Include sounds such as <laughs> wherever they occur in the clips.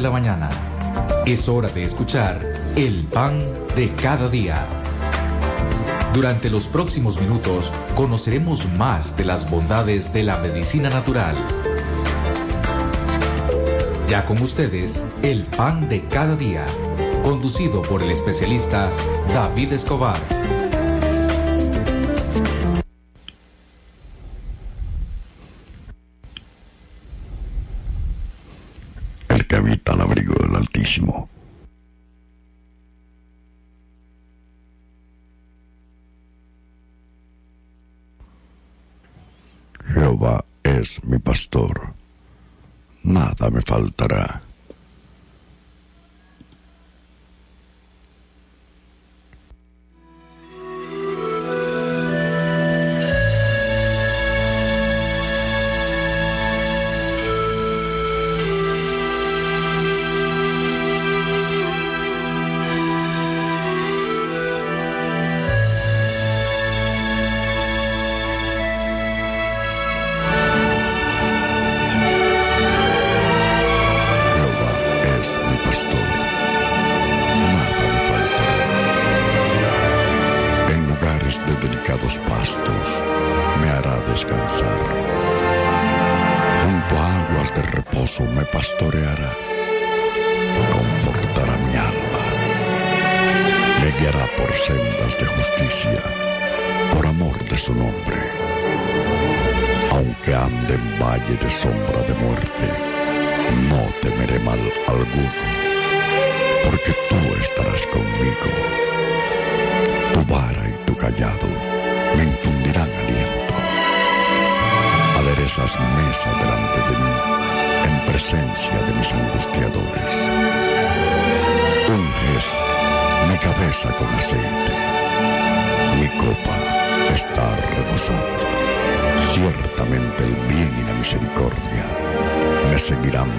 De la mañana. Es hora de escuchar el pan de cada día. Durante los próximos minutos conoceremos más de las bondades de la medicina natural. Ya con ustedes, el pan de cada día, conducido por el especialista David Escobar. Mi pastor, nada me faltará. conmigo. Tu vara y tu callado me infundirán aliento. Aderezas mesa delante de mí en presencia de mis angustiadores. Unges mi cabeza con aceite. Mi copa está rebosando. Ciertamente el bien y la misericordia me seguirán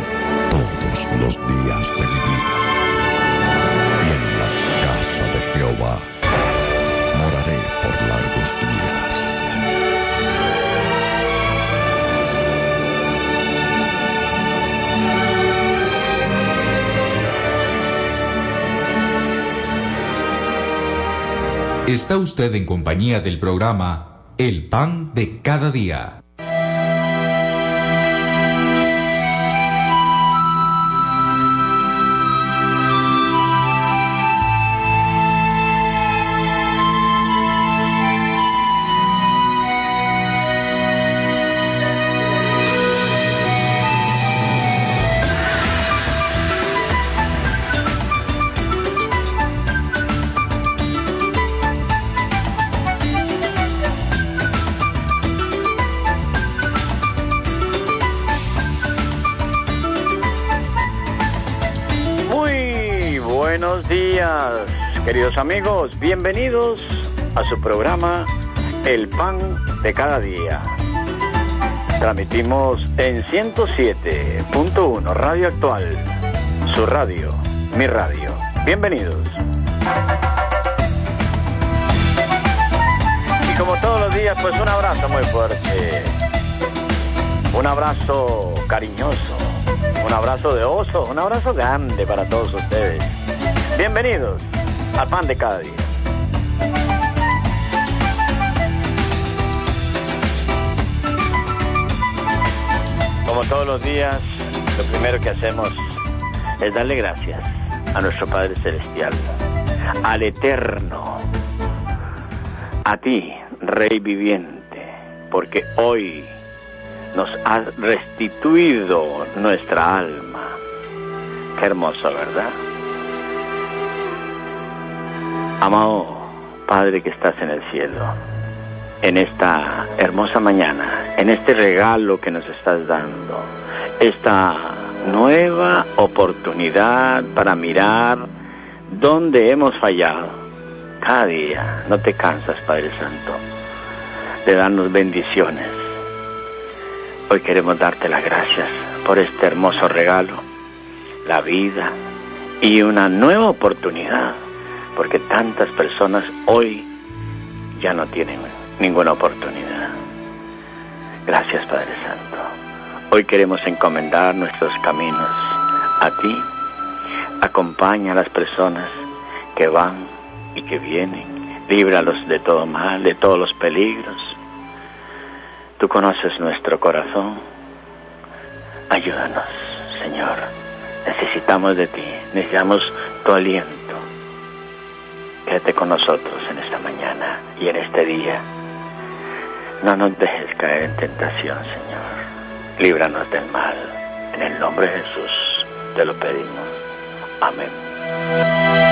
todos los días de mi vida Moraré por largos días. Está usted en compañía del programa El Pan de Cada Día Queridos amigos, bienvenidos a su programa El Pan de Cada Día. Transmitimos en 107.1 Radio Actual, su radio, mi radio. Bienvenidos. Y como todos los días, pues un abrazo muy fuerte. Un abrazo cariñoso. Un abrazo de oso. Un abrazo grande para todos ustedes. Bienvenidos al pan de cada día. Como todos los días, lo primero que hacemos es darle gracias a nuestro Padre Celestial, al Eterno, a ti, Rey viviente, porque hoy nos has restituido nuestra alma. Qué hermoso, ¿verdad? Amado Padre que estás en el cielo, en esta hermosa mañana, en este regalo que nos estás dando, esta nueva oportunidad para mirar dónde hemos fallado. Cada día no te cansas, Padre Santo, de darnos bendiciones. Hoy queremos darte las gracias por este hermoso regalo, la vida y una nueva oportunidad porque tantas personas hoy ya no tienen ninguna oportunidad. Gracias Padre Santo. Hoy queremos encomendar nuestros caminos a ti. Acompaña a las personas que van y que vienen. Líbralos de todo mal, de todos los peligros. Tú conoces nuestro corazón. Ayúdanos, Señor. Necesitamos de ti. Necesitamos tu aliento Quédate con nosotros en esta mañana y en este día. No nos dejes caer en tentación, Señor. Líbranos del mal. En el nombre de Jesús te lo pedimos. Amén.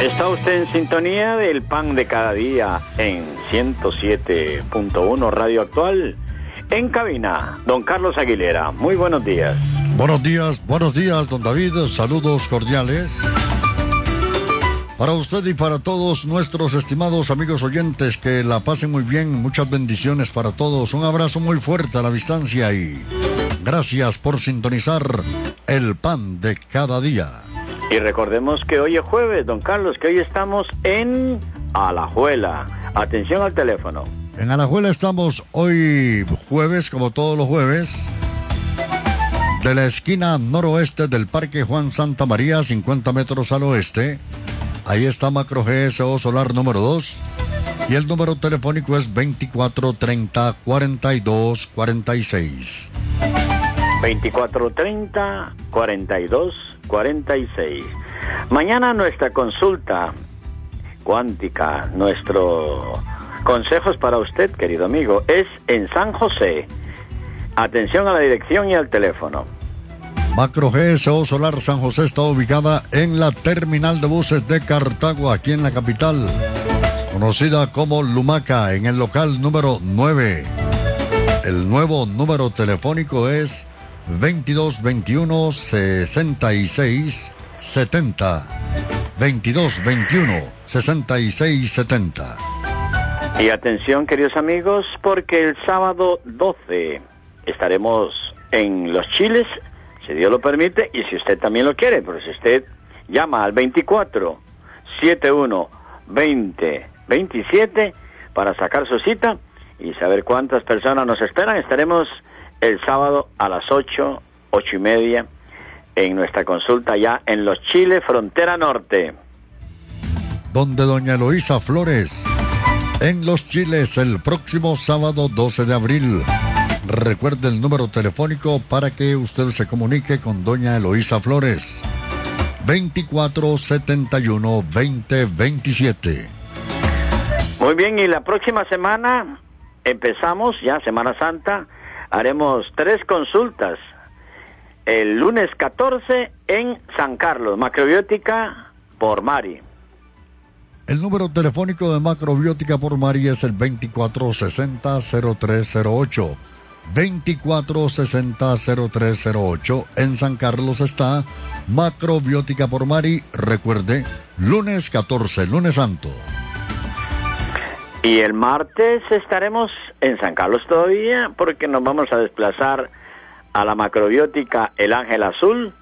Está usted en sintonía del pan de cada día en 107.1 Radio Actual. En cabina, don Carlos Aguilera. Muy buenos días. Buenos días, buenos días, don David. Saludos cordiales. Para usted y para todos nuestros estimados amigos oyentes, que la pasen muy bien. Muchas bendiciones para todos. Un abrazo muy fuerte a la distancia y gracias por sintonizar el pan de cada día. Y recordemos que hoy es jueves, don Carlos, que hoy estamos en Alajuela. Atención al teléfono. En Alajuela estamos hoy jueves, como todos los jueves, de la esquina noroeste del Parque Juan Santa María, 50 metros al oeste. Ahí está Macro GSO Solar número 2. Y el número telefónico es 2430 42 46. 2430 42 46. Mañana nuestra consulta cuántica, nuestro consejos para usted, querido amigo, es en San José. Atención a la dirección y al teléfono. Macro GSO Solar San José está ubicada en la terminal de buses de Cartago, aquí en la capital, conocida como Lumaca, en el local número 9. El nuevo número telefónico es 22 21 66 70. 22 21 66 70. Y atención, queridos amigos, porque el sábado 12 estaremos en Los Chiles, si Dios lo permite, y si usted también lo quiere, pero si usted llama al 24 71 2027 para sacar su cita y saber cuántas personas nos esperan. Estaremos el sábado a las 8, ocho y media en nuestra consulta ya en Los Chiles, frontera norte. Donde doña Eloísa Flores, en Los Chiles, el próximo sábado 12 de abril. Recuerde el número telefónico para que usted se comunique con doña Eloísa Flores. 2471 2027. Muy bien, y la próxima semana empezamos, ya Semana Santa, haremos tres consultas. El lunes 14 en San Carlos, macrobiótica por Mari. El número telefónico de macrobiótica por Mari es el 2460-0308. 2460-0308. En San Carlos está Macrobiótica por Mari. Recuerde, lunes 14, lunes santo. Y el martes estaremos en San Carlos todavía porque nos vamos a desplazar a la macrobiótica El Ángel Azul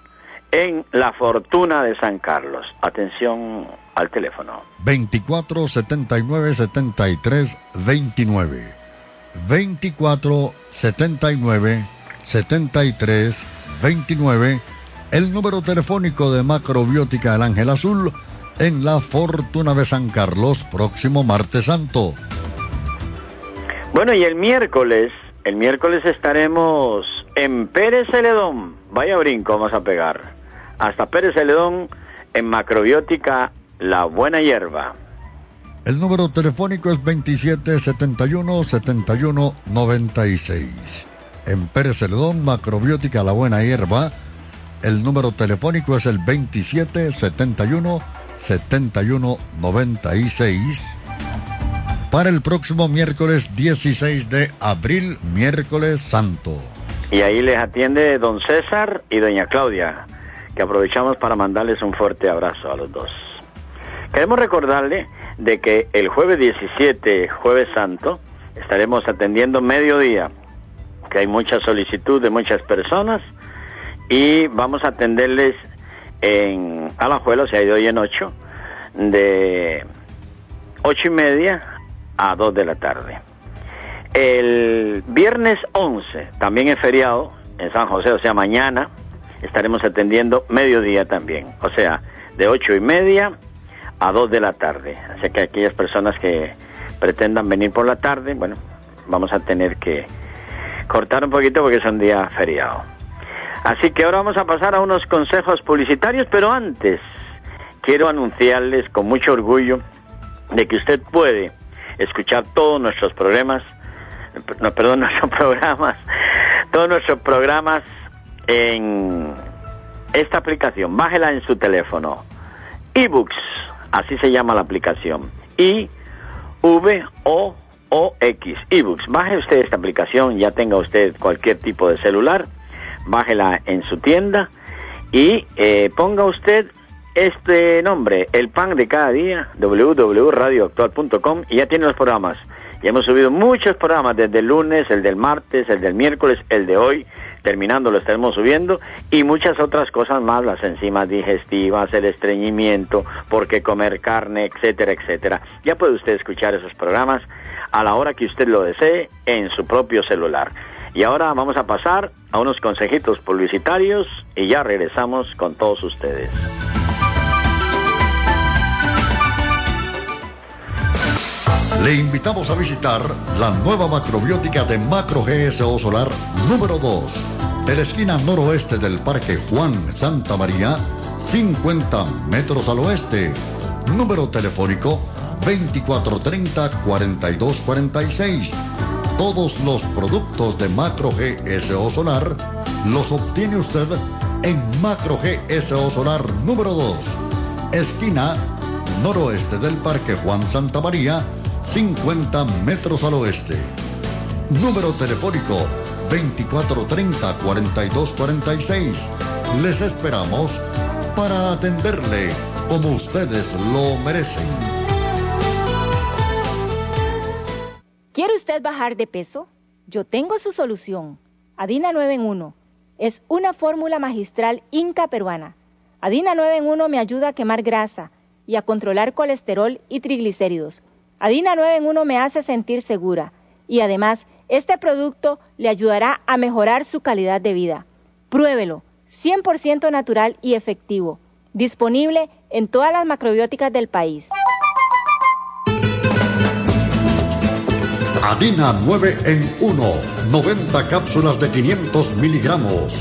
en La Fortuna de San Carlos. Atención al teléfono. 24 79 73 29. 24 79 73 29. El número telefónico de Macrobiótica El Ángel Azul en La Fortuna de San Carlos, próximo martes santo. Bueno, y el miércoles, el miércoles estaremos en Pérez Celedón. Vaya brinco, vamos a pegar. Hasta Pérez Celedón en Macrobiótica La Buena Hierba. El número telefónico es 2771-7196. En Pérez Celedón, Macrobiótica La Buena Hierba, el número telefónico es el 2771-7196. Para el próximo miércoles 16 de abril, miércoles santo. Y ahí les atiende don César y doña Claudia, que aprovechamos para mandarles un fuerte abrazo a los dos. Queremos recordarle de que el jueves 17, jueves santo, estaremos atendiendo mediodía, que hay mucha solicitud de muchas personas y vamos a atenderles en Alajuelo, se ha ido hoy en ocho, de ocho y media a dos de la tarde. El viernes 11 también es feriado en San José, o sea, mañana estaremos atendiendo mediodía también, o sea, de ocho y media a dos de la tarde. Así que aquellas personas que pretendan venir por la tarde, bueno, vamos a tener que cortar un poquito porque es un día feriado. Así que ahora vamos a pasar a unos consejos publicitarios, pero antes quiero anunciarles con mucho orgullo de que usted puede escuchar todos nuestros programas, no, perdón, <laughs> nuestros programas, todos nuestros programas en esta aplicación. Bájela en su teléfono. eBooks, así se llama la aplicación. I V O O X, eBooks. Baje usted esta aplicación, ya tenga usted cualquier tipo de celular, bájela en su tienda y eh, ponga usted este nombre, El Pan de Cada Día, www.radioactual.com y ya tiene los programas. Ya hemos subido muchos programas, desde el lunes, el del martes, el del miércoles, el de hoy, terminando lo estaremos subiendo, y muchas otras cosas más, las enzimas digestivas, el estreñimiento, por qué comer carne, etcétera, etcétera. Ya puede usted escuchar esos programas a la hora que usted lo desee en su propio celular. Y ahora vamos a pasar a unos consejitos publicitarios y ya regresamos con todos ustedes. Le invitamos a visitar la nueva macrobiótica de Macro GSO Solar número 2, de la esquina noroeste del Parque Juan Santa María, 50 metros al oeste. Número telefónico 2430-4246. Todos los productos de Macro GSO Solar los obtiene usted en Macro GSO Solar número 2, esquina noroeste del Parque Juan Santa María, 50 metros al oeste. Número telefónico 2430-4246. Les esperamos para atenderle como ustedes lo merecen. ¿Quiere usted bajar de peso? Yo tengo su solución. Adina 9 en 1. Es una fórmula magistral inca peruana. Adina 9 en 1 me ayuda a quemar grasa y a controlar colesterol y triglicéridos. Adina 9 en 1 me hace sentir segura y además este producto le ayudará a mejorar su calidad de vida. Pruébelo, 100% natural y efectivo, disponible en todas las macrobióticas del país. Adina 9 en 1, 90 cápsulas de 500 miligramos.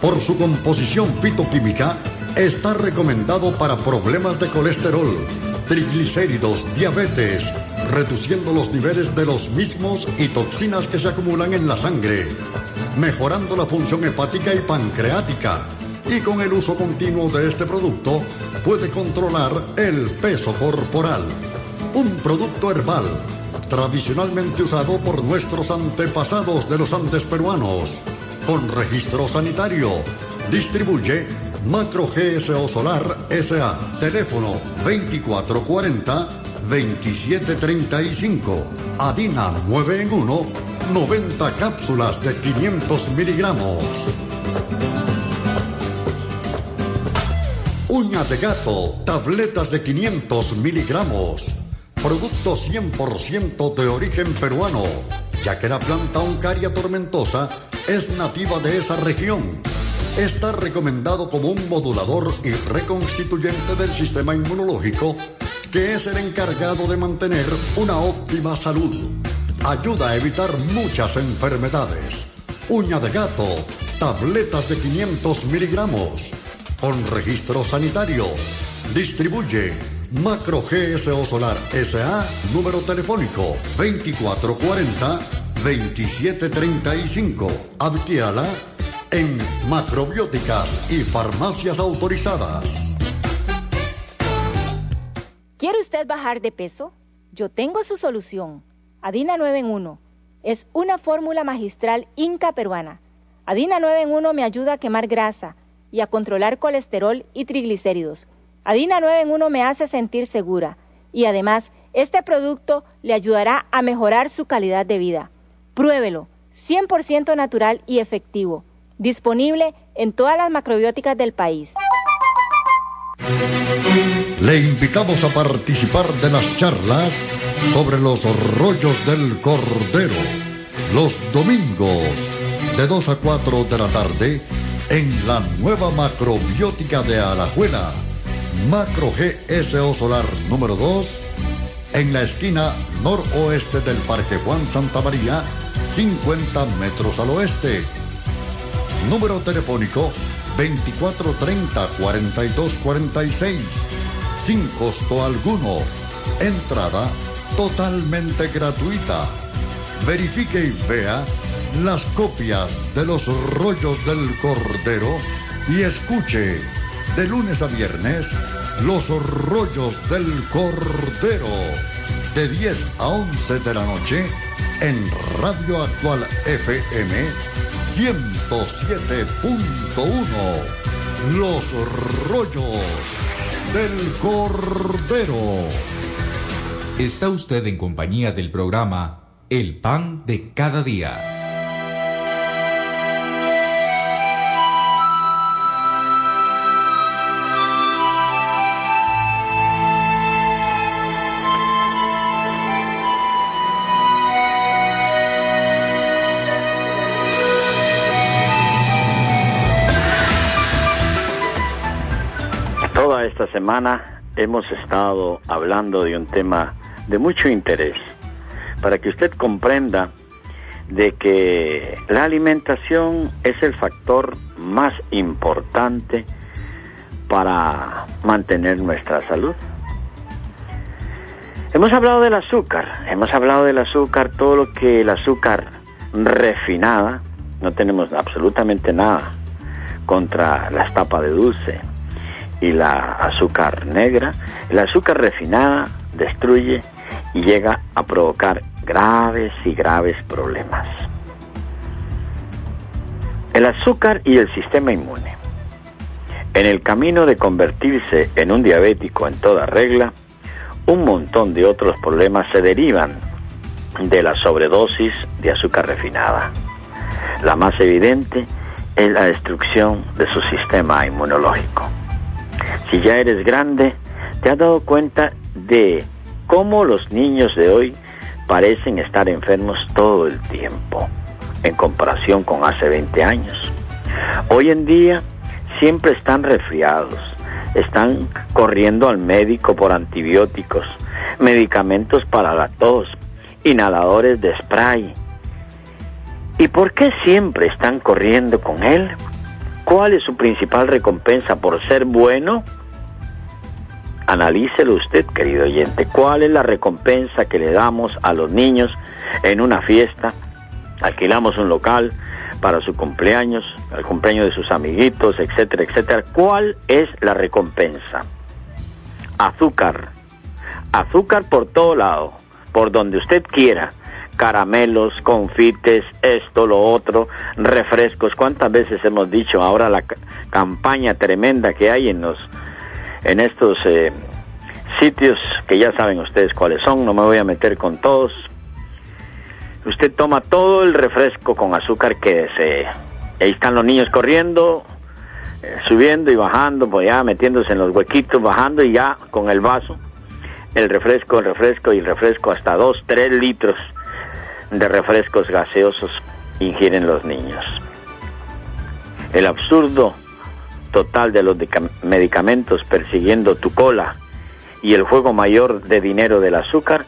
Por su composición fitoquímica, está recomendado para problemas de colesterol, triglicéridos, diabetes, reduciendo los niveles de los mismos y toxinas que se acumulan en la sangre, mejorando la función hepática y pancreática. Y con el uso continuo de este producto puede controlar el peso corporal. Un producto herbal tradicionalmente usado por nuestros antepasados de los Andes peruanos, con registro sanitario. Distribuye Macro GSO Solar SA. Teléfono 2440 2735. Adina 9 en 1. 90 cápsulas de 500 miligramos. Uña de gato, tabletas de 500 miligramos. Producto 100% de origen peruano, ya que la planta Oncaria tormentosa es nativa de esa región. Está recomendado como un modulador y reconstituyente del sistema inmunológico, que es el encargado de mantener una óptima salud. Ayuda a evitar muchas enfermedades. Uña de gato, tabletas de 500 miligramos, con registro sanitario. Distribuye Macro GSO Solar SA, número telefónico 2440-2735. Adquiérala en macrobióticas y farmacias autorizadas. ¿Quiere usted bajar de peso? Yo tengo su solución. Adina 9 en 1. Es una fórmula magistral inca peruana. Adina 9 en 1 me ayuda a quemar grasa y a controlar colesterol y triglicéridos Adina 9 en 1 me hace sentir segura y además este producto le ayudará a mejorar su calidad de vida. Pruébelo, 100% natural y efectivo, disponible en todas las macrobióticas del país. Le invitamos a participar de las charlas sobre los rollos del cordero los domingos de 2 a 4 de la tarde en la nueva macrobiótica de Alajuela Macro GSO Solar número 2 en la esquina noroeste del Parque Juan Santa María, 50 metros al oeste. Número telefónico 2430-4246, sin costo alguno. Entrada totalmente gratuita. Verifique y vea las copias de los rollos del Cordero y escuche de lunes a viernes, Los Rollos del Cordero, de 10 a 11 de la noche, en Radio Actual FM 107.1. Los Rollos del Cordero. Está usted en compañía del programa El Pan de Cada Día. Esta semana hemos estado hablando de un tema de mucho interés para que usted comprenda de que la alimentación es el factor más importante para mantener nuestra salud. Hemos hablado del azúcar, hemos hablado del azúcar, todo lo que el azúcar refinada, no tenemos absolutamente nada contra la estapa de dulce, y la azúcar negra. El azúcar refinada destruye y llega a provocar graves y graves problemas. El azúcar y el sistema inmune. En el camino de convertirse en un diabético en toda regla, un montón de otros problemas se derivan de la sobredosis de azúcar refinada. La más evidente es la destrucción de su sistema inmunológico. Si ya eres grande, ¿te has dado cuenta de cómo los niños de hoy parecen estar enfermos todo el tiempo en comparación con hace 20 años? Hoy en día siempre están resfriados, están corriendo al médico por antibióticos, medicamentos para la tos, inhaladores de spray. ¿Y por qué siempre están corriendo con él? ¿Cuál es su principal recompensa por ser bueno? Analícelo usted, querido oyente. ¿Cuál es la recompensa que le damos a los niños en una fiesta? Alquilamos un local para su cumpleaños, el cumpleaños de sus amiguitos, etcétera, etcétera. ¿Cuál es la recompensa? Azúcar. Azúcar por todo lado, por donde usted quiera. Caramelos, confites, esto, lo otro, refrescos. ¿Cuántas veces hemos dicho ahora la campaña tremenda que hay en los en estos eh, sitios que ya saben ustedes cuáles son, no me voy a meter con todos. Usted toma todo el refresco con azúcar que desee. Ahí están los niños corriendo, eh, subiendo y bajando, pues ya metiéndose en los huequitos, bajando y ya con el vaso, el refresco, el refresco y el refresco, hasta dos, tres litros de refrescos gaseosos ingieren los niños. El absurdo total de los medicamentos persiguiendo tu cola y el juego mayor de dinero del azúcar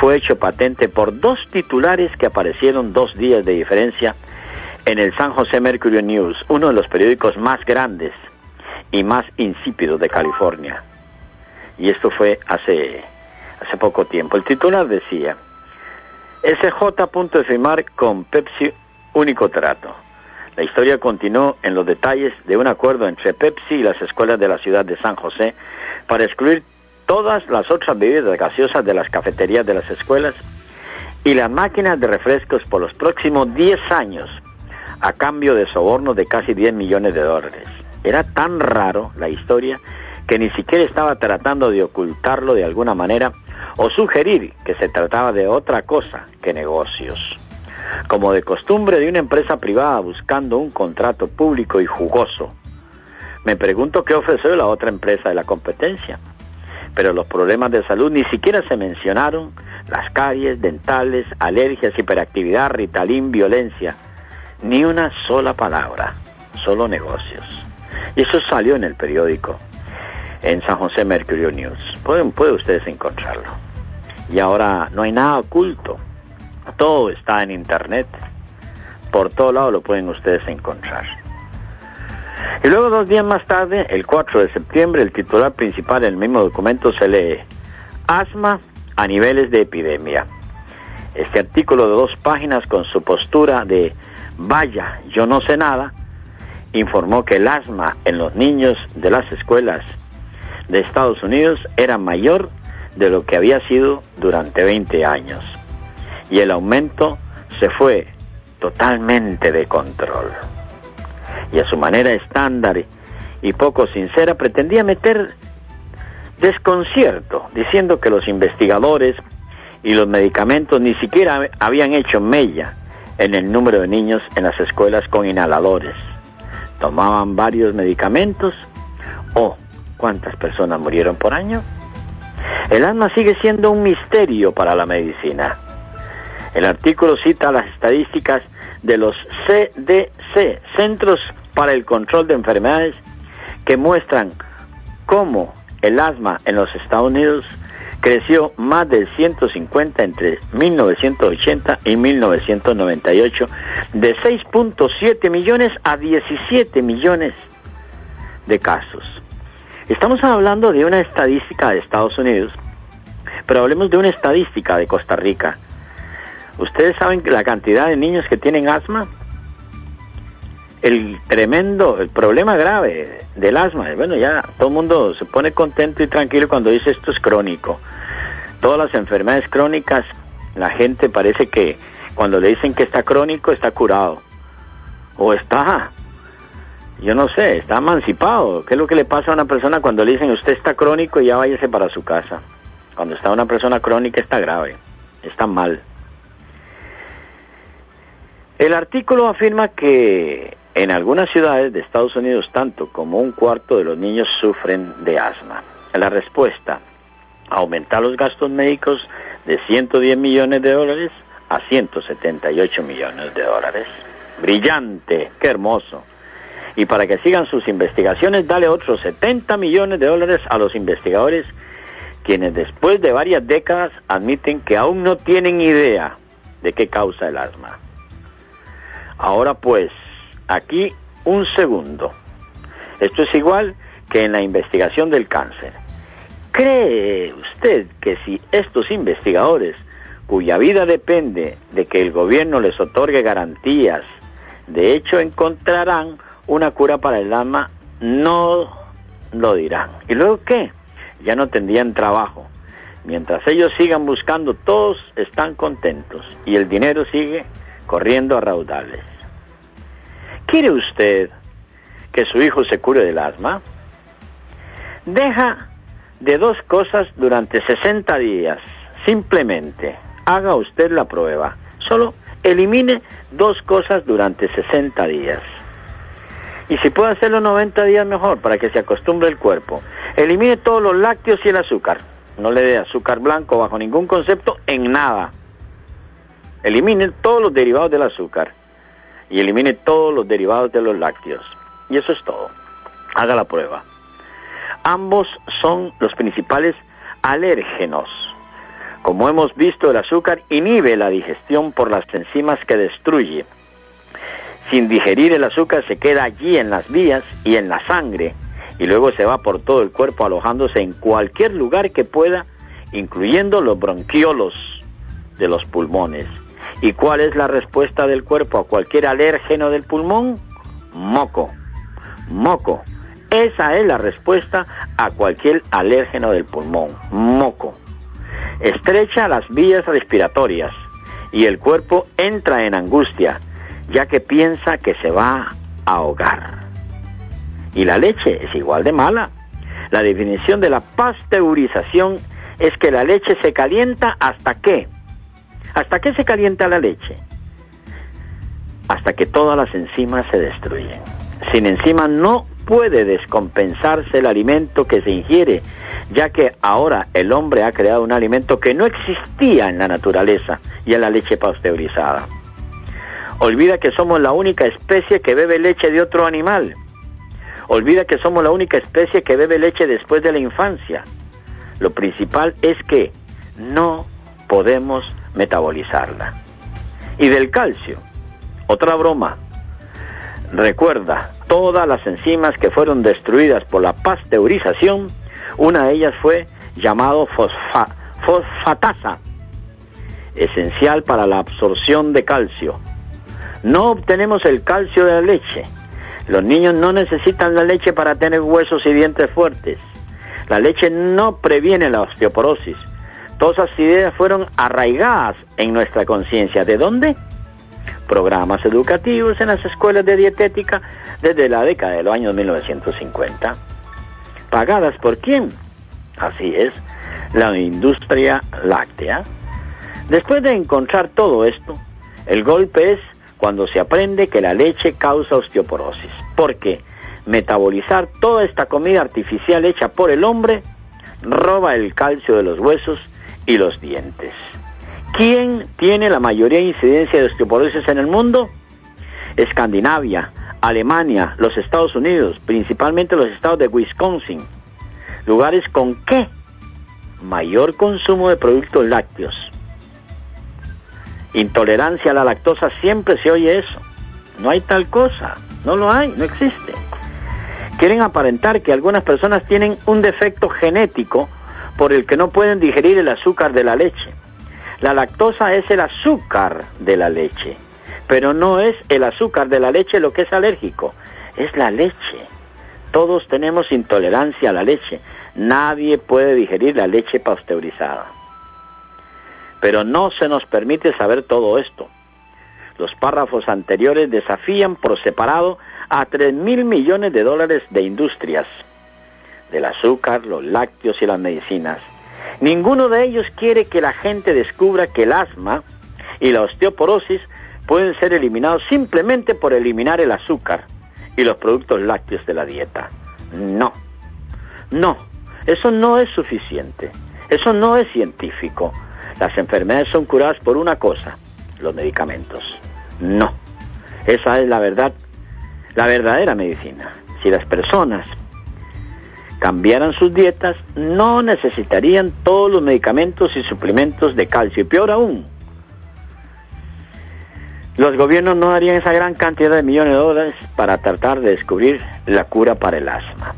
fue hecho patente por dos titulares que aparecieron dos días de diferencia en el San José Mercury News, uno de los periódicos más grandes y más insípidos de California. Y esto fue hace, hace poco tiempo. El titular decía, SJ punto de firmar con Pepsi único trato. La historia continuó en los detalles de un acuerdo entre Pepsi y las escuelas de la ciudad de San José para excluir todas las otras bebidas gaseosas de las cafeterías de las escuelas y las máquinas de refrescos por los próximos 10 años a cambio de sobornos de casi 10 millones de dólares. Era tan raro la historia que ni siquiera estaba tratando de ocultarlo de alguna manera o sugerir que se trataba de otra cosa que negocios como de costumbre de una empresa privada buscando un contrato público y jugoso. Me pregunto qué ofreció la otra empresa de la competencia. Pero los problemas de salud ni siquiera se mencionaron, las caries, dentales, alergias, hiperactividad, ritalín, violencia. Ni una sola palabra, solo negocios. Y eso salió en el periódico, en San José Mercury News. Pueden, puede ustedes encontrarlo. Y ahora no hay nada oculto todo está en internet. Por todo lado lo pueden ustedes encontrar. Y luego dos días más tarde, el 4 de septiembre, el titular principal del mismo documento se lee Asma a niveles de epidemia. Este artículo de dos páginas con su postura de vaya, yo no sé nada, informó que el asma en los niños de las escuelas de Estados Unidos era mayor de lo que había sido durante 20 años y el aumento se fue totalmente de control. Y a su manera estándar y poco sincera pretendía meter desconcierto, diciendo que los investigadores y los medicamentos ni siquiera habían hecho mella en el número de niños en las escuelas con inhaladores. Tomaban varios medicamentos o cuántas personas murieron por año. El asma sigue siendo un misterio para la medicina. El artículo cita las estadísticas de los CDC, Centros para el Control de Enfermedades, que muestran cómo el asma en los Estados Unidos creció más del 150 entre 1980 y 1998, de 6.7 millones a 17 millones de casos. Estamos hablando de una estadística de Estados Unidos, pero hablemos de una estadística de Costa Rica. ¿Ustedes saben la cantidad de niños que tienen asma? El tremendo, el problema grave del asma, bueno, ya todo el mundo se pone contento y tranquilo cuando dice esto es crónico. Todas las enfermedades crónicas, la gente parece que cuando le dicen que está crónico, está curado. O está, yo no sé, está emancipado. ¿Qué es lo que le pasa a una persona cuando le dicen usted está crónico y ya váyase para su casa? Cuando está una persona crónica está grave, está mal. El artículo afirma que en algunas ciudades de Estados Unidos tanto como un cuarto de los niños sufren de asma. la respuesta, aumentar los gastos médicos de 110 millones de dólares a 178 millones de dólares. Brillante, qué hermoso. Y para que sigan sus investigaciones, dale otros 70 millones de dólares a los investigadores, quienes después de varias décadas admiten que aún no tienen idea de qué causa el asma. Ahora pues, aquí un segundo. Esto es igual que en la investigación del cáncer. ¿Cree usted que si estos investigadores, cuya vida depende de que el gobierno les otorgue garantías, de hecho encontrarán una cura para el alma, no lo dirán? ¿Y luego qué? Ya no tendrían trabajo. Mientras ellos sigan buscando, todos están contentos y el dinero sigue corriendo a raudales. ¿Quiere usted que su hijo se cure del asma? Deja de dos cosas durante 60 días. Simplemente haga usted la prueba. Solo elimine dos cosas durante 60 días. Y si puede hacerlo 90 días mejor para que se acostumbre el cuerpo. Elimine todos los lácteos y el azúcar. No le dé azúcar blanco bajo ningún concepto en nada. Elimine todos los derivados del azúcar y elimine todos los derivados de los lácteos. Y eso es todo. Haga la prueba. Ambos son los principales alérgenos. Como hemos visto, el azúcar inhibe la digestión por las enzimas que destruye. Sin digerir el azúcar se queda allí en las vías y en la sangre y luego se va por todo el cuerpo alojándose en cualquier lugar que pueda, incluyendo los bronquiolos de los pulmones. ¿Y cuál es la respuesta del cuerpo a cualquier alérgeno del pulmón? Moco. Moco. Esa es la respuesta a cualquier alérgeno del pulmón. Moco. Estrecha las vías respiratorias y el cuerpo entra en angustia, ya que piensa que se va a ahogar. Y la leche es igual de mala. La definición de la pasteurización es que la leche se calienta hasta qué? ¿Hasta qué se calienta la leche? Hasta que todas las enzimas se destruyen. Sin enzimas no puede descompensarse el alimento que se ingiere, ya que ahora el hombre ha creado un alimento que no existía en la naturaleza y en la leche pasteurizada. Olvida que somos la única especie que bebe leche de otro animal. Olvida que somos la única especie que bebe leche después de la infancia. Lo principal es que no podemos metabolizarla. Y del calcio, otra broma. Recuerda, todas las enzimas que fueron destruidas por la pasteurización, una de ellas fue llamado fosfatasa, esencial para la absorción de calcio. No obtenemos el calcio de la leche. Los niños no necesitan la leche para tener huesos y dientes fuertes. La leche no previene la osteoporosis. Todas esas ideas fueron arraigadas en nuestra conciencia. ¿De dónde? Programas educativos en las escuelas de dietética desde la década de los años 1950. ¿Pagadas por quién? Así es, la industria láctea. Después de encontrar todo esto, el golpe es cuando se aprende que la leche causa osteoporosis. Porque metabolizar toda esta comida artificial hecha por el hombre roba el calcio de los huesos y los dientes. ¿Quién tiene la mayoría de incidencia de osteoporosis en el mundo? Escandinavia, Alemania, los Estados Unidos, principalmente los estados de Wisconsin. Lugares con qué? Mayor consumo de productos lácteos. Intolerancia a la lactosa, siempre se oye eso. No hay tal cosa, no lo hay, no existe. Quieren aparentar que algunas personas tienen un defecto genético por el que no pueden digerir el azúcar de la leche. La lactosa es el azúcar de la leche, pero no es el azúcar de la leche lo que es alérgico, es la leche. Todos tenemos intolerancia a la leche. Nadie puede digerir la leche pasteurizada. Pero no se nos permite saber todo esto. Los párrafos anteriores desafían por separado a tres mil millones de dólares de industrias del azúcar, los lácteos y las medicinas. Ninguno de ellos quiere que la gente descubra que el asma y la osteoporosis pueden ser eliminados simplemente por eliminar el azúcar y los productos lácteos de la dieta. No, no, eso no es suficiente, eso no es científico. Las enfermedades son curadas por una cosa, los medicamentos. No, esa es la verdad, la verdadera medicina. Si las personas cambiaran sus dietas, no necesitarían todos los medicamentos y suplementos de calcio. Y peor aún, los gobiernos no darían esa gran cantidad de millones de dólares para tratar de descubrir la cura para el asma.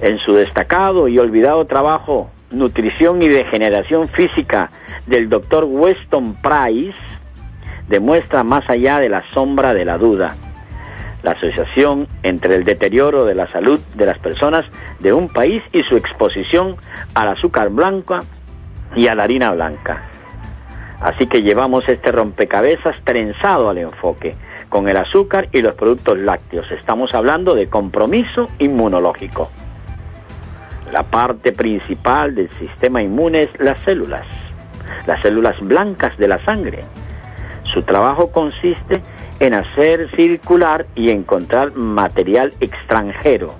En su destacado y olvidado trabajo Nutrición y Degeneración Física del doctor Weston Price, demuestra más allá de la sombra de la duda la asociación entre el deterioro de la salud de las personas de un país y su exposición al azúcar blanca y a la harina blanca. Así que llevamos este rompecabezas trenzado al enfoque con el azúcar y los productos lácteos. Estamos hablando de compromiso inmunológico. La parte principal del sistema inmune es las células, las células blancas de la sangre. Su trabajo consiste en hacer circular y encontrar material extranjero.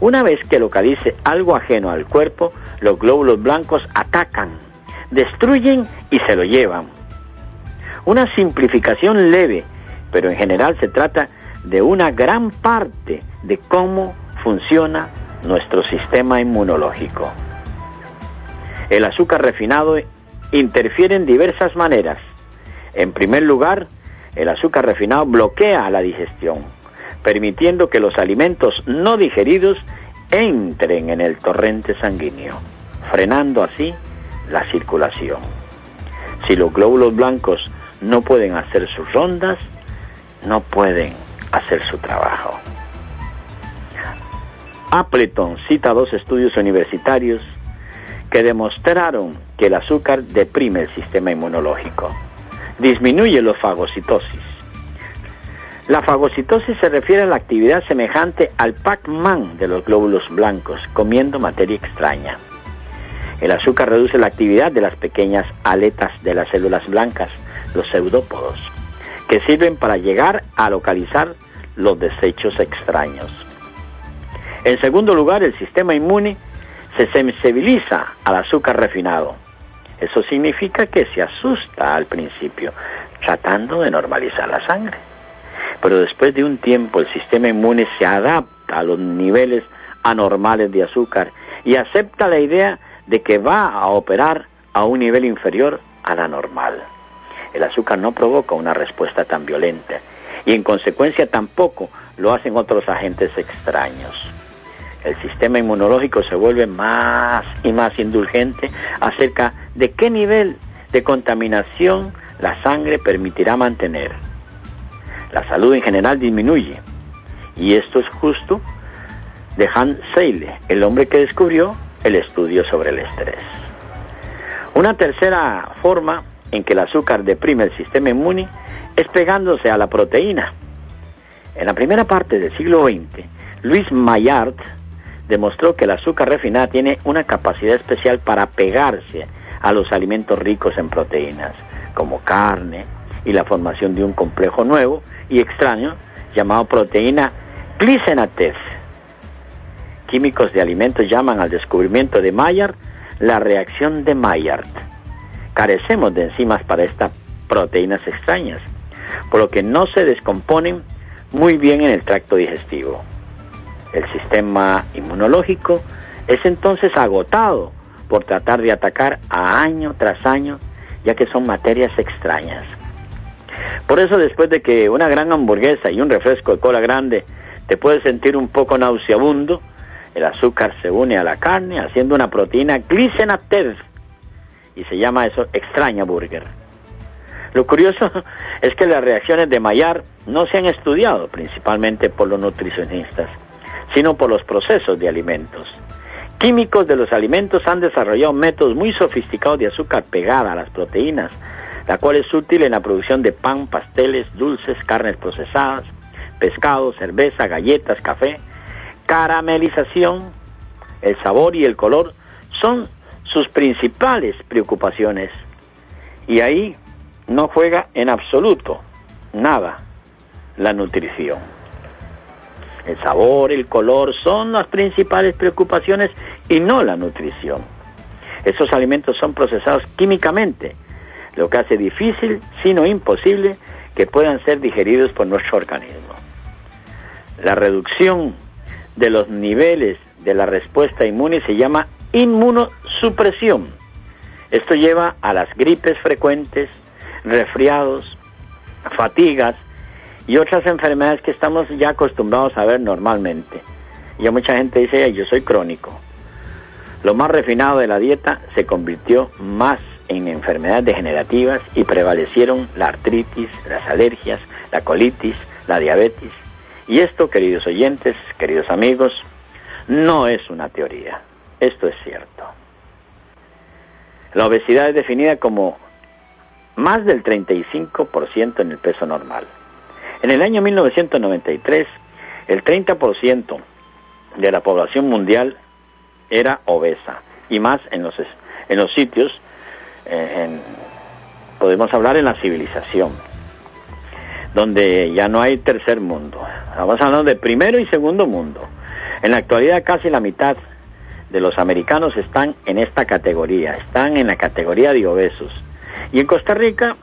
Una vez que localice algo ajeno al cuerpo, los glóbulos blancos atacan, destruyen y se lo llevan. Una simplificación leve, pero en general se trata de una gran parte de cómo funciona nuestro sistema inmunológico. El azúcar refinado interfiere en diversas maneras. En primer lugar, el azúcar refinado bloquea la digestión, permitiendo que los alimentos no digeridos entren en el torrente sanguíneo, frenando así la circulación. Si los glóbulos blancos no pueden hacer sus rondas, no pueden hacer su trabajo. Appleton cita dos estudios universitarios que demostraron que el azúcar deprime el sistema inmunológico disminuye la fagocitosis. La fagocitosis se refiere a la actividad semejante al Pac-Man de los glóbulos blancos, comiendo materia extraña. El azúcar reduce la actividad de las pequeñas aletas de las células blancas, los pseudópodos, que sirven para llegar a localizar los desechos extraños. En segundo lugar, el sistema inmune se sensibiliza al azúcar refinado. Eso significa que se asusta al principio, tratando de normalizar la sangre. Pero después de un tiempo el sistema inmune se adapta a los niveles anormales de azúcar y acepta la idea de que va a operar a un nivel inferior a la normal. El azúcar no provoca una respuesta tan violenta y en consecuencia tampoco lo hacen otros agentes extraños el sistema inmunológico se vuelve más y más indulgente acerca de qué nivel de contaminación la sangre permitirá mantener. La salud en general disminuye y esto es justo de Hans Seyle, el hombre que descubrió el estudio sobre el estrés. Una tercera forma en que el azúcar deprime el sistema inmune es pegándose a la proteína. En la primera parte del siglo XX, Luis Maillard demostró que el azúcar refinada tiene una capacidad especial para pegarse a los alimentos ricos en proteínas, como carne, y la formación de un complejo nuevo y extraño llamado proteína glicenatez. Químicos de alimentos llaman al descubrimiento de Maillard la reacción de Maillard. Carecemos de enzimas para estas proteínas extrañas, por lo que no se descomponen muy bien en el tracto digestivo. El sistema inmunológico es entonces agotado por tratar de atacar a año tras año, ya que son materias extrañas. Por eso después de que una gran hamburguesa y un refresco de cola grande te puede sentir un poco nauseabundo, el azúcar se une a la carne haciendo una proteína glicenated y se llama eso extraña burger. Lo curioso <laughs> es que las reacciones de Maillard no se han estudiado principalmente por los nutricionistas sino por los procesos de alimentos. Químicos de los alimentos han desarrollado métodos muy sofisticados de azúcar pegada a las proteínas, la cual es útil en la producción de pan, pasteles, dulces, carnes procesadas, pescado, cerveza, galletas, café. Caramelización, el sabor y el color son sus principales preocupaciones. Y ahí no juega en absoluto nada la nutrición. El sabor, el color son las principales preocupaciones y no la nutrición. Esos alimentos son procesados químicamente, lo que hace difícil, sino imposible, que puedan ser digeridos por nuestro organismo. La reducción de los niveles de la respuesta inmune se llama inmunosupresión. Esto lleva a las gripes frecuentes, resfriados, fatigas y otras enfermedades que estamos ya acostumbrados a ver normalmente. Ya mucha gente dice, yo soy crónico. Lo más refinado de la dieta se convirtió más en enfermedades degenerativas y prevalecieron la artritis, las alergias, la colitis, la diabetes. Y esto, queridos oyentes, queridos amigos, no es una teoría. Esto es cierto. La obesidad es definida como más del 35% en el peso normal. En el año 1993, el 30% de la población mundial era obesa, y más en los, en los sitios, eh, podemos hablar en la civilización, donde ya no hay tercer mundo. Estamos hablando de primero y segundo mundo. En la actualidad casi la mitad de los americanos están en esta categoría, están en la categoría de obesos. Y en Costa Rica,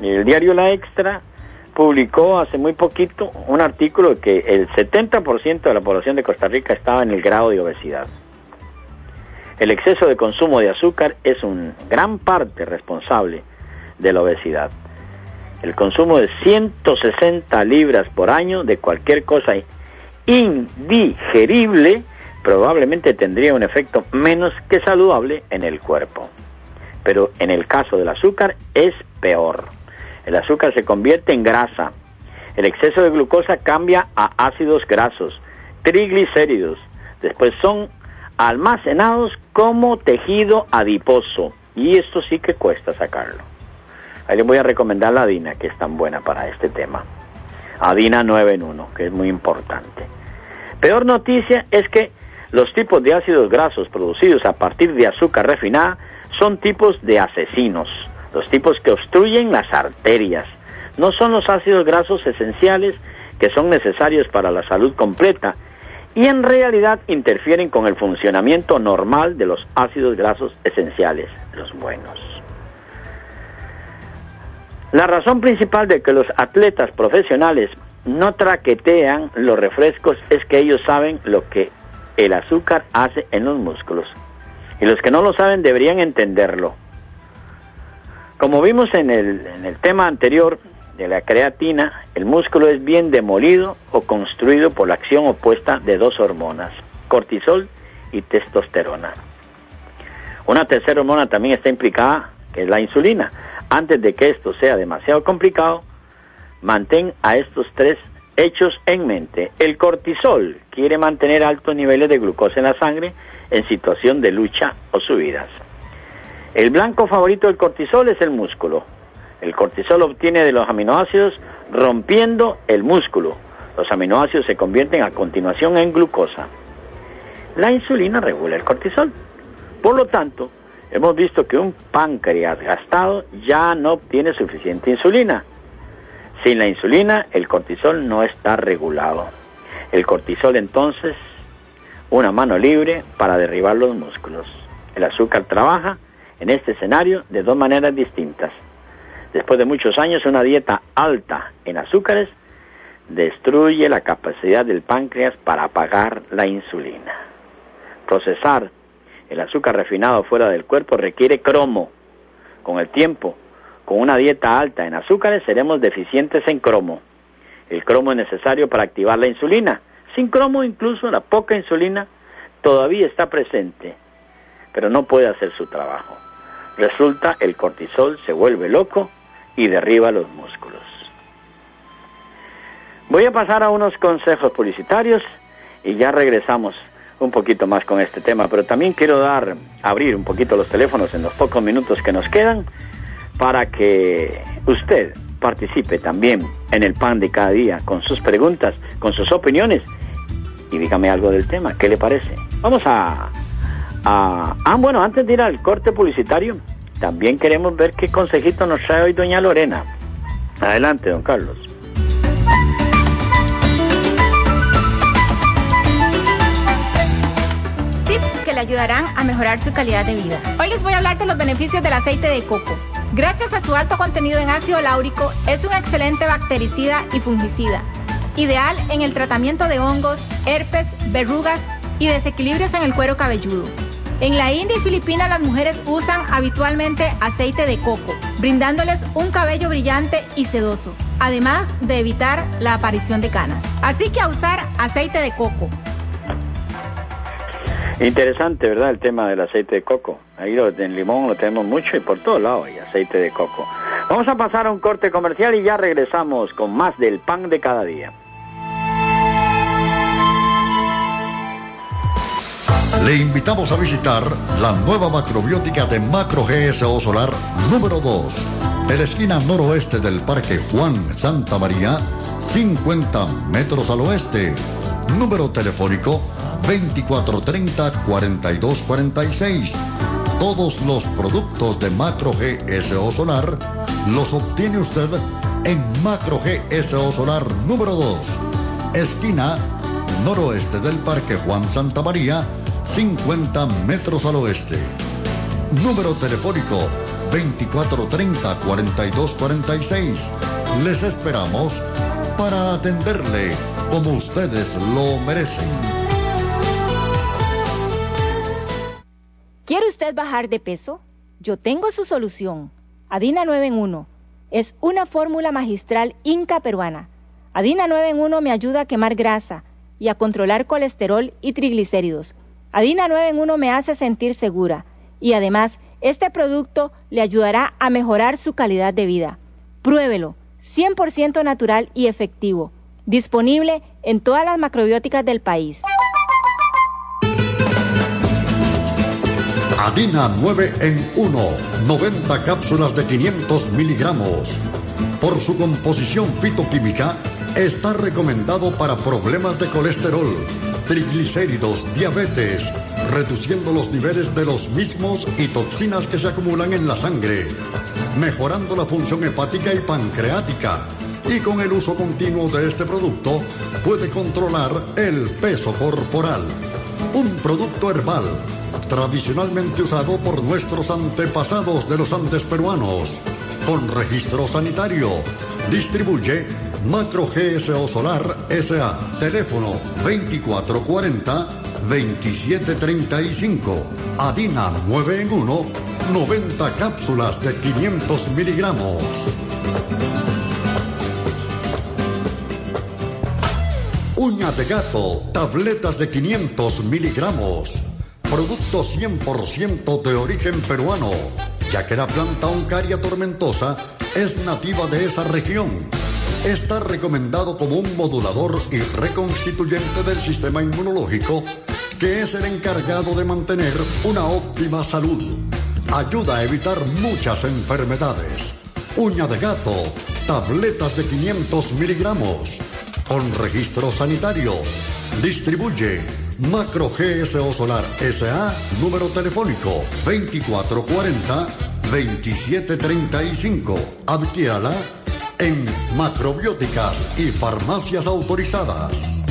el diario La Extra publicó hace muy poquito un artículo que el 70% de la población de Costa Rica estaba en el grado de obesidad. El exceso de consumo de azúcar es un gran parte responsable de la obesidad. El consumo de 160 libras por año de cualquier cosa indigerible probablemente tendría un efecto menos que saludable en el cuerpo. Pero en el caso del azúcar es peor. El azúcar se convierte en grasa. El exceso de glucosa cambia a ácidos grasos, triglicéridos. Después son almacenados como tejido adiposo. Y esto sí que cuesta sacarlo. Ahí les voy a recomendar la Adina, que es tan buena para este tema. Adina 9 en 1, que es muy importante. Peor noticia es que los tipos de ácidos grasos producidos a partir de azúcar refinada son tipos de asesinos, los tipos que obstruyen las arterias. No son los ácidos grasos esenciales que son necesarios para la salud completa y en realidad interfieren con el funcionamiento normal de los ácidos grasos esenciales, los buenos. La razón principal de que los atletas profesionales no traquetean los refrescos es que ellos saben lo que el azúcar hace en los músculos. Y los que no lo saben deberían entenderlo. Como vimos en el, tema anterior de la creatina, el músculo es bien demolido o construido por la acción opuesta de dos hormonas, cortisol y testosterona. Una tercera hormona también está implicada, que es la insulina. Antes de que esto sea demasiado complicado, mantén a estos tres hechos en mente. El cortisol quiere mantener altos niveles de glucosa en la sangre en situación de lucha o subidas. El blanco favorito del cortisol es el músculo. El cortisol obtiene de los aminoácidos rompiendo el músculo. Los aminoácidos se convierten a continuación en glucosa. La insulina regula el cortisol. Por lo tanto, hemos visto que un páncreas gastado ya no obtiene suficiente insulina sin la insulina, el cortisol no está regulado. El cortisol entonces, una mano libre para derribar los músculos. El azúcar trabaja en este escenario de dos maneras distintas. Después de muchos años, una dieta alta en azúcares destruye la capacidad del páncreas para apagar la insulina. Procesar el azúcar refinado fuera del cuerpo requiere cromo. Con el tiempo, con una dieta alta en azúcares seremos deficientes en cromo. El cromo es necesario para activar la insulina. Sin cromo incluso la poca insulina todavía está presente, pero no puede hacer su trabajo. Resulta el cortisol se vuelve loco y derriba los músculos. Voy a pasar a unos consejos publicitarios y ya regresamos un poquito más con este tema, pero también quiero dar abrir un poquito los teléfonos en los pocos minutos que nos quedan para que usted participe también en el pan de cada día con sus preguntas, con sus opiniones y dígame algo del tema, ¿qué le parece? Vamos a, Ah, ah, bueno, antes de ir al corte publicitario, también queremos ver qué consejito nos trae hoy doña Lorena. Adelante, don Carlos. Tips que le ayudarán a mejorar su calidad de vida. Hoy les voy a hablar de los beneficios del aceite de coco. Gracias a su alto contenido en ácido láurico, es un excelente bactericida y fungicida. Ideal en el tratamiento de hongos, herpes, verrugas y desequilibrios en el cuero cabelludo. En la India y Filipinas las mujeres usan habitualmente aceite de coco, brindándoles un cabello brillante y sedoso, además de evitar la aparición de canas. Así que a usar aceite de coco. Interesante, ¿verdad? El tema del aceite de coco. Ahí en Limón lo tenemos mucho y por todos lados hay aceite de coco. Vamos a pasar a un corte comercial y ya regresamos con más del pan de cada día. Le invitamos a visitar la nueva macrobiótica de Macro GSO Solar número 2, de la esquina noroeste del Parque Juan Santa María, 50 metros al oeste. Número telefónico 2430-4246. Todos los productos de Macro GSO Solar los obtiene usted en Macro GSO Solar número 2, esquina noroeste del Parque Juan Santa María, 50 metros al oeste. Número telefónico 2430-4246. Les esperamos para atenderle como ustedes lo merecen. ¿Quiere usted bajar de peso? Yo tengo su solución. Adina 9 en 1. Es una fórmula magistral inca peruana. Adina 9 en 1 me ayuda a quemar grasa y a controlar colesterol y triglicéridos Adina 9 en 1 me hace sentir segura y además este producto le ayudará a mejorar su calidad de vida. Pruébelo, 100% natural y efectivo. Disponible en todas las macrobióticas del país. Adina 9 en 1, 90 cápsulas de 500 miligramos. Por su composición fitoquímica, está recomendado para problemas de colesterol triglicéridos, diabetes, reduciendo los niveles de los mismos y toxinas que se acumulan en la sangre, mejorando la función hepática y pancreática. Y con el uso continuo de este producto puede controlar el peso corporal. Un producto herbal tradicionalmente usado por nuestros antepasados de los Andes peruanos, con registro sanitario. Distribuye Macro GSO Solar SA. Teléfono 2440-2735. Adina 9 en 1. 90 cápsulas de 500 miligramos. Uña de gato, tabletas de 500 miligramos. Producto 100% de origen peruano, ya que la planta Oncaria tormentosa es nativa de esa región está recomendado como un modulador y reconstituyente del sistema inmunológico que es el encargado de mantener una óptima salud. Ayuda a evitar muchas enfermedades. Uña de gato, tabletas de 500 miligramos, con registro sanitario. Distribuye Macro GSO Solar SA, número telefónico 2440 2735. En macrobióticas y farmacias autorizadas.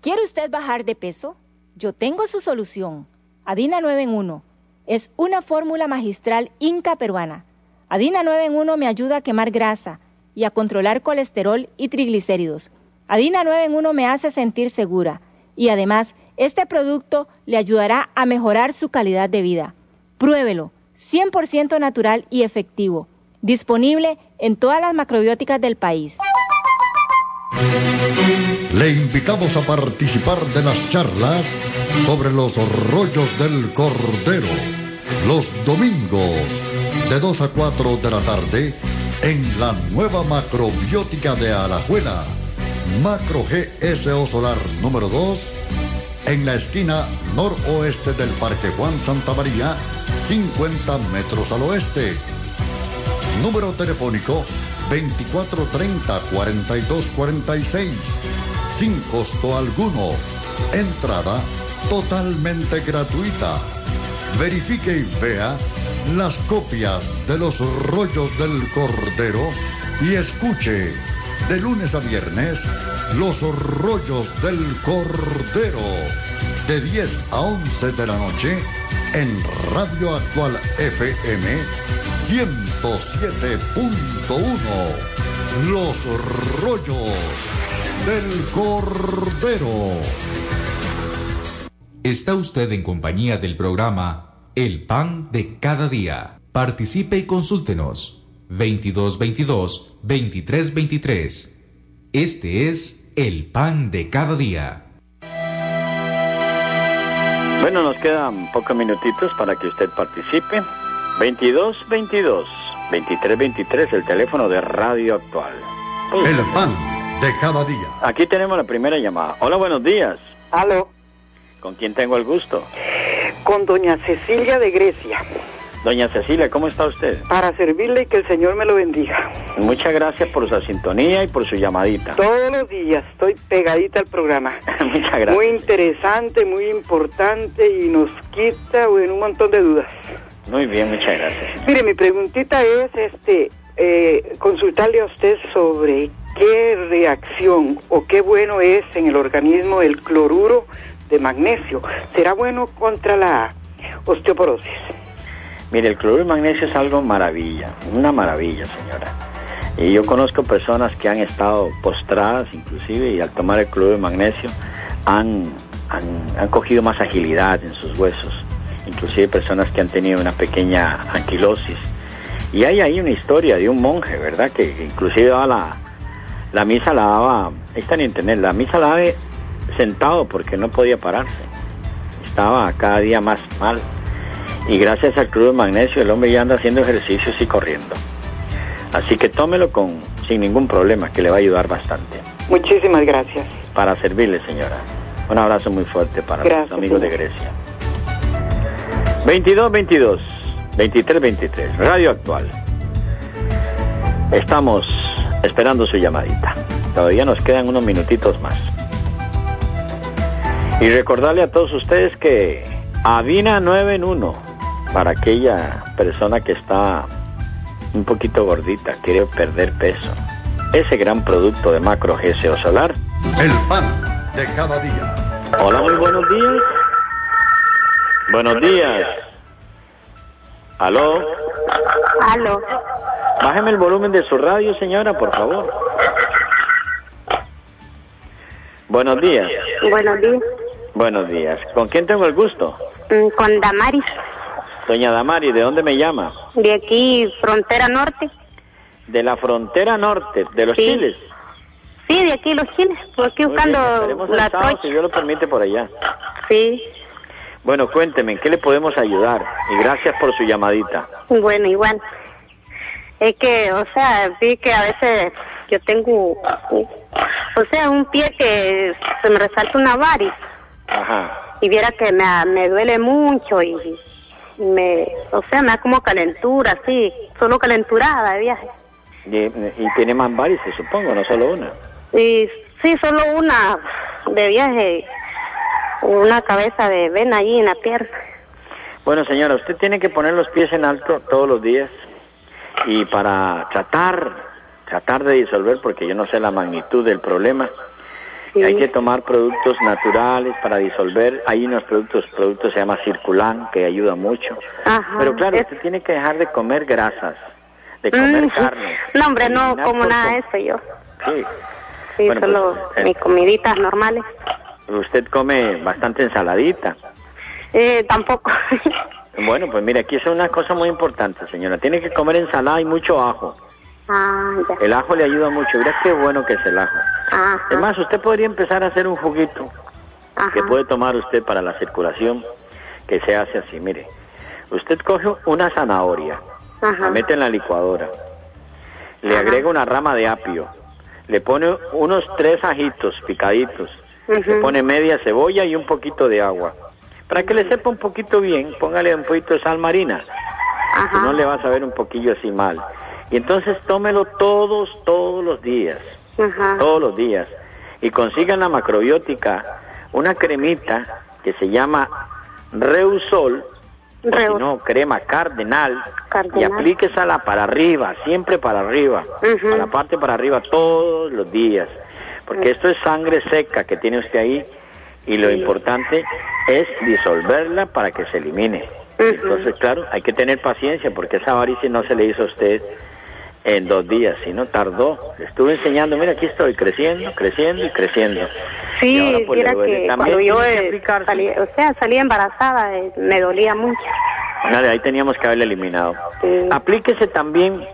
¿Quiere usted bajar de peso? Yo tengo su solución. Adina 9 en 1. Es una fórmula magistral inca peruana. Adina 9 en 1 me ayuda a quemar grasa y a controlar colesterol y triglicéridos. Adina 9 en 1 me hace sentir segura y además este producto le ayudará a mejorar su calidad de vida. Pruébelo, 100% natural y efectivo disponible en todas las macrobióticas del país. Le invitamos a participar de las charlas sobre los rollos del cordero los domingos de 2 a 4 de la tarde en la nueva macrobiótica de Alajuela, Macro GSO Solar número 2, en la esquina noroeste del Parque Juan Santa María, 50 metros al oeste Número telefónico 2430-4246. Sin costo alguno. Entrada totalmente gratuita. Verifique y vea las copias de los rollos del Cordero y escuche de lunes a viernes los rollos del Cordero de 10 a 11 de la noche en Radio Actual FM 107.1. Los rollos del Cordero. Está usted en compañía del programa El Pan de Cada Día. Participe y consúltenos. 2222 2323. Este es El Pan de Cada Día. Bueno, nos quedan pocos minutitos para que usted participe. 2222 2323, el teléfono de Radio Actual. El Pan de Cada Día. Aquí tenemos la primera llamada. Hola, buenos días. Aló, ¿Con quién tengo el gusto? con doña Cecilia de Grecia, Doña Cecilia, ¿cómo está usted? para servirle y que el Señor me lo bendiga. Muchas gracias por su sintonía y por su llamadita. Todos los días estoy pegadita al programa. <laughs> Muchas gracias. Muy interesante, muy importante y nos quita bueno, un montón de dudas. Muy bien, muchas gracias. Mire, mi preguntita es este eh, consultarle a usted sobre qué reacción o qué bueno es en el organismo el cloruro de magnesio. ¿Será bueno contra la osteoporosis? Mire, el cloruro de magnesio es algo maravilla, una maravilla, señora. Y yo conozco personas que han estado postradas, inclusive, y al tomar el cloruro de magnesio han, han, han cogido más agilidad en sus huesos. Inclusive personas que han tenido una pequeña anquilosis. Y hay ahí una historia de un monje, ¿verdad? Que, inclusive daba la, la misa la daba, ahí están en internet, la misa la daba sentado porque no podía pararse. Estaba cada día más mal. Y gracias al crudo de magnesio el hombre ya anda haciendo ejercicios y corriendo. Así que tómelo con sin ningún problema, que le va a ayudar bastante. Muchísimas gracias. Para servirle, señora. Un abrazo muy fuerte para Gracias, los amigos de. Grecia. 22 22 23 23 Radio Actual. Estamos esperando su llamadita. Todavía nos quedan unos minutitos más. Y recordarle a todos ustedes que Avina 9 en 1 para aquella persona que está un poquito gordita, quiere perder peso. Ese gran producto de macro GSO solar. El Pan de Cada Día. Hola, muy buenos días. Buenos días. ¿Aló? Aló. Bájeme el volumen de su radio, señora, por favor. Buenos días. Buenos días. Buenos días. ¿Con quién tengo el gusto? Mm, Con Damaris, Doña Damari, ¿de dónde me llama? de aquí, frontera norte. De la frontera norte, de los Sí. chiles. Sí, de aquí los chiles. Por aquí Muy buscando la sábado, si Dios lo permite, por allá. Sí. Bueno, cuénteme, ¿en qué le podemos ayudar? Y gracias por su llamadita. Bueno, igual. Es que, o sea, vi que a veces yo tengo, o sea, un pie que se me resalta una varis Ajá. y viera que me, me duele mucho y me, o sea, me da como calentura, sí, solo calenturada de viaje. Y, y tiene más varices, supongo, no solo una. Y sí, solo una de viaje, una cabeza de vena allí en la pierna. Bueno, señora, usted tiene que poner los pies en alto todos los días y para tratar, tratar de disolver, porque yo no sé la magnitud del problema, Sí. hay que tomar productos naturales para disolver. Hay unos productos, productos se llama Circulan, que ayuda mucho. Ajá. Pero claro, Es- usted tiene que dejar de comer grasas, de comer Mm, carne. No, hombre, no como por nada de eso yo. Sí, Sí, Bueno, pues, solo eh. mis comiditas normales. usted come bastante ensaladita. Eh, tampoco. <laughs> Bueno, pues mire, aquí es una cosa muy importante, señora. Tiene que comer ensalada y mucho ajo. Ah, ya. El ajo le ayuda mucho. Mira qué bueno que es el ajo. Ajá. Además, usted podría empezar a hacer un juguito Ajá. que puede tomar usted para la circulación, que se hace así. Mire, usted coge una zanahoria, Ajá. la mete en la licuadora, le agrega una rama de apio, le pone unos tres ajitos picaditos, le pone media cebolla y un poquito de agua. Para que le sepa un poquito bien, póngale un poquito de sal marina. Si no le va a saber un poquillo así mal. Y entonces tómelo todos, todos los días, Ajá. todos los días. Y consigan la macrobiótica, una cremita que se llama Reusol, si no, crema cardenal, y Cardenal. aplíquesela para arriba, siempre para arriba, Ujú. a la parte para arriba todos los días. Porque esto es sangre seca que tiene usted ahí y lo importante es disolverla para que se elimine. Entonces, claro, hay que tener paciencia porque esa varice no se le hizo a usted en dos días, sino tardó. Le estuve enseñando, mira, aquí estoy creciendo, creciendo y creciendo. Sí, Y ahora, pues, era que También cuando yo eh, salí, o sea, salí embarazada, eh, me dolía mucho. Dale, ahí teníamos que haberle eliminado. Sí. Aplíquese también,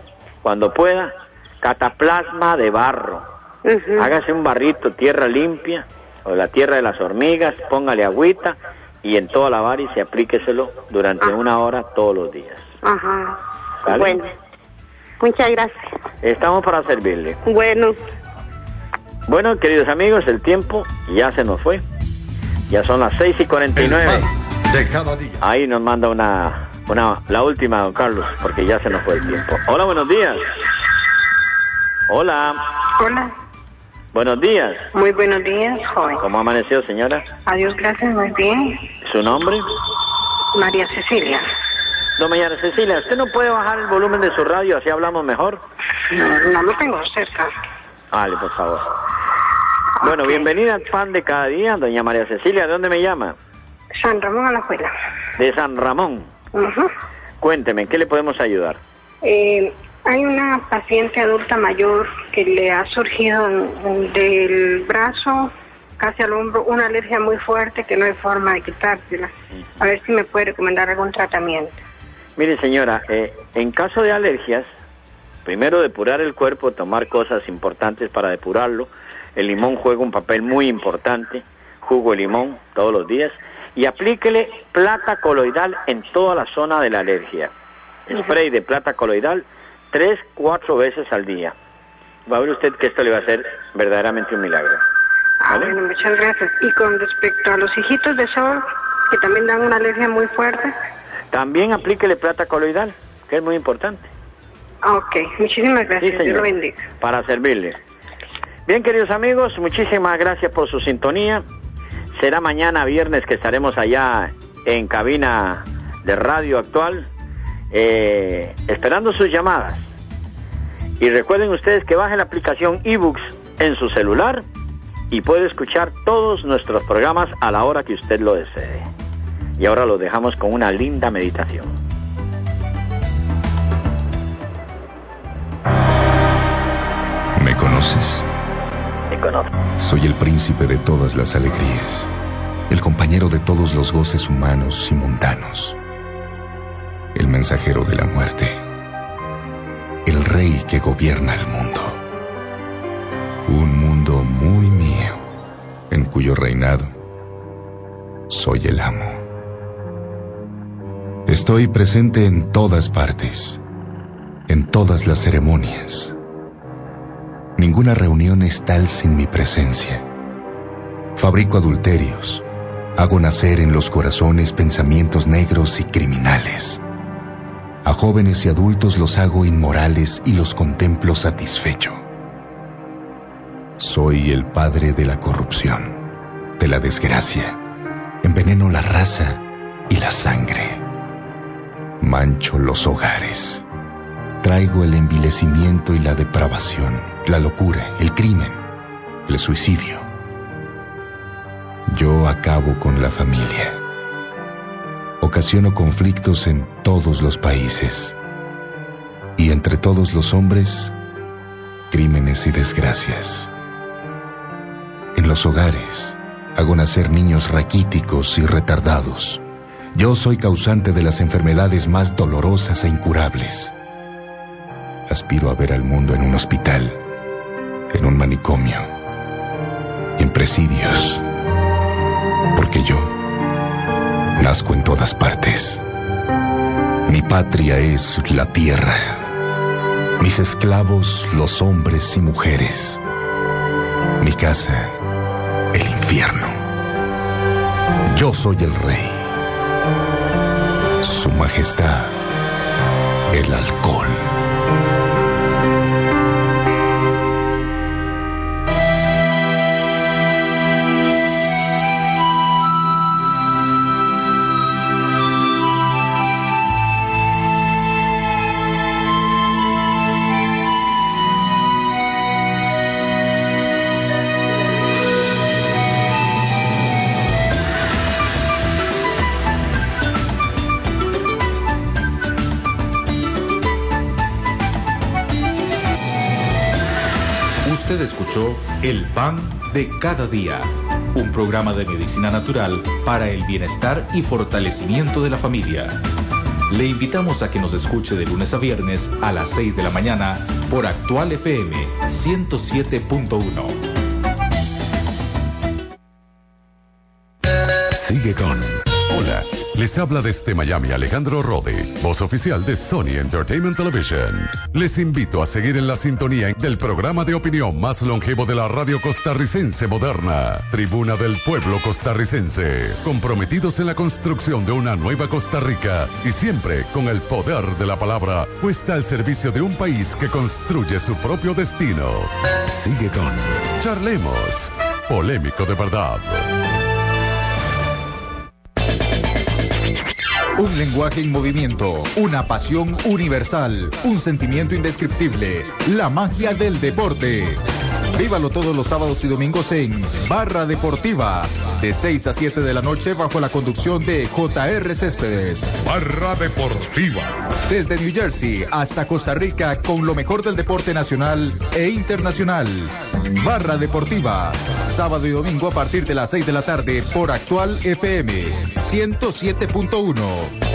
cuando pueda, cataplasma de barro. Ujú. Hágase un barrito, tierra limpia, o la tierra de las hormigas, póngale agüita y en toda la varice aplíqueselo durante Ah. una hora todos los días. Ajá. ¿Vale? Bueno, muchas gracias. Estamos para servirle. Bueno, Bueno, queridos amigos, el tiempo ya se nos fue. Ya son las 6 y El 49. pan de cada día. Ahí nos manda una, una, la última, don Carlos, porque ya se nos fue el tiempo. Hola, buenos días. Hola, hola, buenos días. muy buenos días, joven. ¿Cómo amaneció, señora? Adiós, gracias, muy bien. ¿Su nombre? María Cecilia. Don María Cecilia, ¿usted no puede bajar el volumen de su radio, así hablamos mejor? No, no lo tengo cerca. Vale, por favor. Bueno, bienvenida al pan de cada día, doña María Cecilia. ¿De dónde me llama? San Ramón a la escuela. De San Ramón. Ujú. Cuénteme, ¿en qué le podemos ayudar? Eh, hay una paciente adulta mayor que le ha surgido del brazo casi al hombro una alergia muy fuerte que no hay forma de quitársela. A ver si me puede recomendar algún tratamiento. Mire, señora, eh, en caso de alergias, primero depurar el cuerpo, tomar cosas importantes para depurarlo. El limón juega un papel muy importante, jugo de limón todos los días. Y aplíquele plata coloidal en toda la zona de la alergia. Spray de plata coloidal tres, cuatro veces al día. Va a ver usted que esto le va a hacer verdaderamente un milagro. Ah, bueno, muchas gracias. Y con respecto a los hijitos de sol, que también dan una alergia muy fuerte. También aplíquele plata coloidal, que es muy importante. Ok, muchísimas Sí, gracias. Dios lo bendiga. Para servirle. Bien, queridos amigos, muchísimas gracias por su sintonía. Será mañana viernes que estaremos allá en cabina de radio actual, eh, esperando sus llamadas. Y recuerden ustedes que bajen la aplicación eBooks en su celular y puede escuchar todos nuestros programas a la hora que usted lo desee. Y ahora lo dejamos con una linda meditación. ¿Me conoces? Me conozco. Soy el príncipe de todas las alegrías, el compañero de todos los goces humanos y mundanos, el mensajero de la muerte, el rey que gobierna el mundo. Un mundo muy mío, en cuyo reinado soy el amo. Estoy presente en todas partes, en todas las ceremonias. Ninguna reunión es tal sin mi presencia. Fabrico adulterios. Hago nacer en los corazones pensamientos negros y criminales. A jóvenes y adultos los hago inmorales y los contemplo satisfecho. Soy el padre de la corrupción, de la desgracia. Enveneno la raza y la sangre. Mancho los hogares. Traigo el envilecimiento y la depravación, la locura, el crimen, el suicidio. Yo acabo con la familia. Ocasiono conflictos en todos los países. Y entre todos los hombres, crímenes y desgracias. En los hogares, hago nacer niños raquíticos y retardados. Yo soy causante de las enfermedades más dolorosas e incurables. Aspiro a ver al mundo en un hospital, en un manicomio, en presidios, porque yo nazco en todas partes. Mi patria es la tierra, mis esclavos los hombres y mujeres, mi casa el infierno. Yo soy el rey, su majestad el alcohol. El Pan de Cada Día, un programa de medicina natural para el bienestar y fortalecimiento de la familia. Le invitamos a que nos escuche de lunes a viernes a las 6 de la mañana por Actual FM 107.1. Les habla desde Miami Alejandro Rode, voz oficial de Sony Entertainment Television. Les invito a seguir en la sintonía del programa de opinión más longevo de la radio costarricense moderna, Tribuna del Pueblo Costarricense, comprometidos en la construcción de una nueva Costa Rica y siempre con el poder de la palabra puesta al servicio de un país que construye su propio destino. Sigue con Charlemos, polémico de verdad. Un lenguaje en movimiento, una pasión universal, un sentimiento indescriptible, la magia del deporte. Vívalo todos los sábados y domingos en Barra Deportiva, de 6 a 7 de la noche bajo la conducción de JR Céspedes. Barra Deportiva. Desde New Jersey hasta Costa Rica con lo mejor del deporte nacional e internacional. Barra Deportiva, sábado y domingo a partir de las 6 de la tarde por Actual FM 107.1.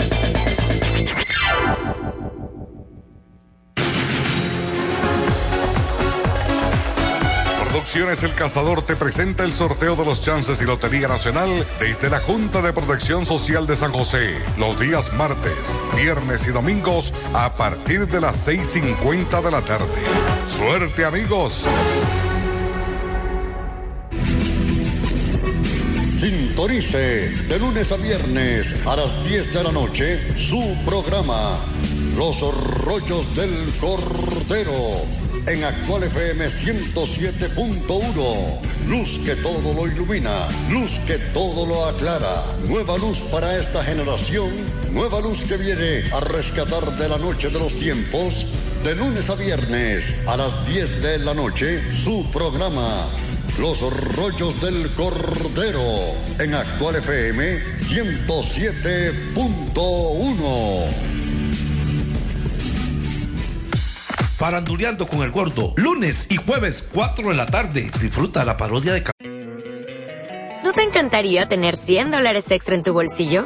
Producciones El Cazador te presenta el sorteo de los chances y Lotería Nacional desde la Junta de Protección Social de San José, los días martes, viernes y domingos a partir de las 6.50 de la tarde. Suerte amigos. Sintonice de lunes a viernes a las 10 de la noche su programa Los Rollos del Cordero en Actual FM 107.1. Luz que todo lo ilumina, luz que todo lo aclara. Nueva luz para esta generación, nueva luz que viene a rescatar de la noche de los tiempos. De lunes a viernes a las 10 de la noche, su programa los rollos del Cordero en Actual FM 107.1. Faranduleando con el gordo, lunes y jueves 4 de la tarde. Disfruta la parodia de... ¿No te encantaría tener 100 dólares extra en tu bolsillo?